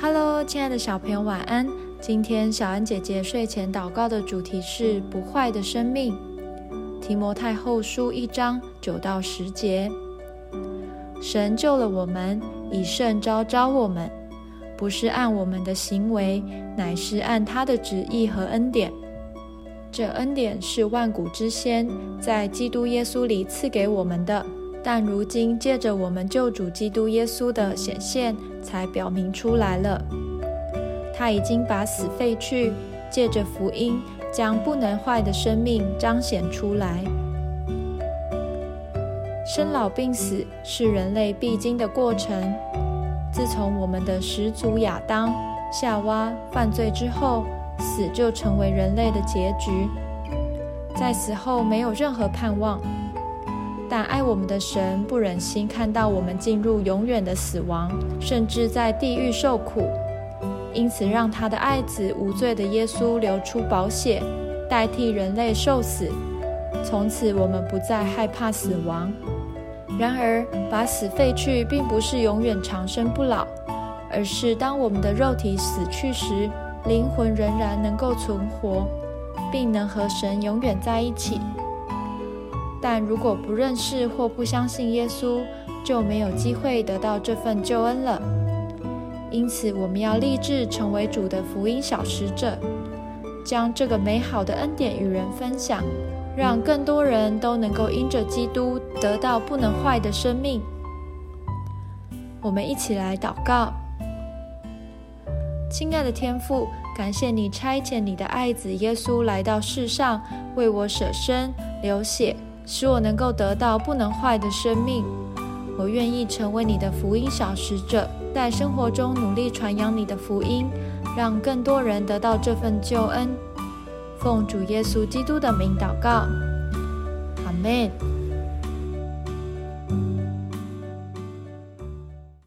Hello，亲爱的小朋友，晚安。今天小安姐姐睡前祷告的主题是不坏的生命。提摩太后书一章九到十节，神救了我们，以圣招招我们，不是按我们的行为，乃是按他的旨意和恩典。这恩典是万古之先，在基督耶稣里赐给我们的。但如今借着我们救主基督耶稣的显现，才表明出来了。他已经把死废去，借着福音将不能坏的生命彰显出来。生老病死是人类必经的过程。自从我们的始祖亚当、夏娃犯罪之后，死就成为人类的结局。在死后没有任何盼望。但爱我们的神不忍心看到我们进入永远的死亡，甚至在地狱受苦，因此让他的爱子无罪的耶稣流出宝血，代替人类受死。从此我们不再害怕死亡。然而，把死废去，并不是永远长生不老，而是当我们的肉体死去时，灵魂仍然能够存活，并能和神永远在一起。但如果不认识或不相信耶稣，就没有机会得到这份救恩了。因此，我们要立志成为主的福音小使者，将这个美好的恩典与人分享，让更多人都能够因着基督得到不能坏的生命。我们一起来祷告：亲爱的天父，感谢你差遣你的爱子耶稣来到世上，为我舍身流血。使我能够得到不能坏的生命。我愿意成为你的福音小使者，在生活中努力传扬你的福音，让更多人得到这份救恩。奉主耶稣基督的名祷告，阿门。